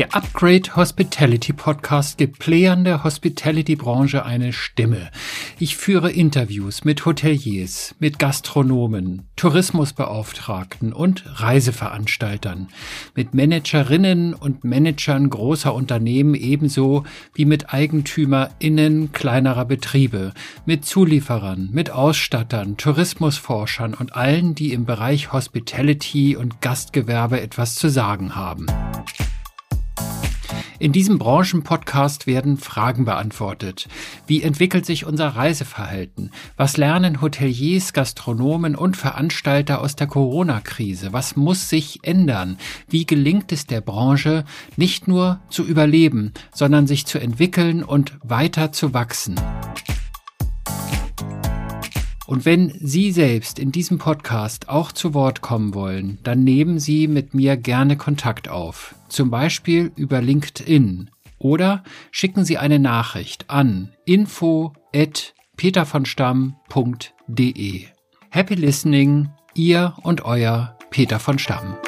Der Upgrade Hospitality Podcast gibt Playern der Hospitality-Branche eine Stimme. Ich führe Interviews mit Hoteliers, mit Gastronomen, Tourismusbeauftragten und Reiseveranstaltern, mit Managerinnen und Managern großer Unternehmen ebenso wie mit EigentümerInnen kleinerer Betriebe, mit Zulieferern, mit Ausstattern, Tourismusforschern und allen, die im Bereich Hospitality und Gastgewerbe etwas zu sagen haben. In diesem Branchenpodcast werden Fragen beantwortet. Wie entwickelt sich unser Reiseverhalten? Was lernen Hoteliers, Gastronomen und Veranstalter aus der Corona-Krise? Was muss sich ändern? Wie gelingt es der Branche, nicht nur zu überleben, sondern sich zu entwickeln und weiter zu wachsen? Und wenn Sie selbst in diesem Podcast auch zu Wort kommen wollen, dann nehmen Sie mit mir gerne Kontakt auf. Zum Beispiel über LinkedIn. Oder schicken Sie eine Nachricht an info at petervonstamm.de. Happy Listening, Ihr und Euer Peter von Stamm.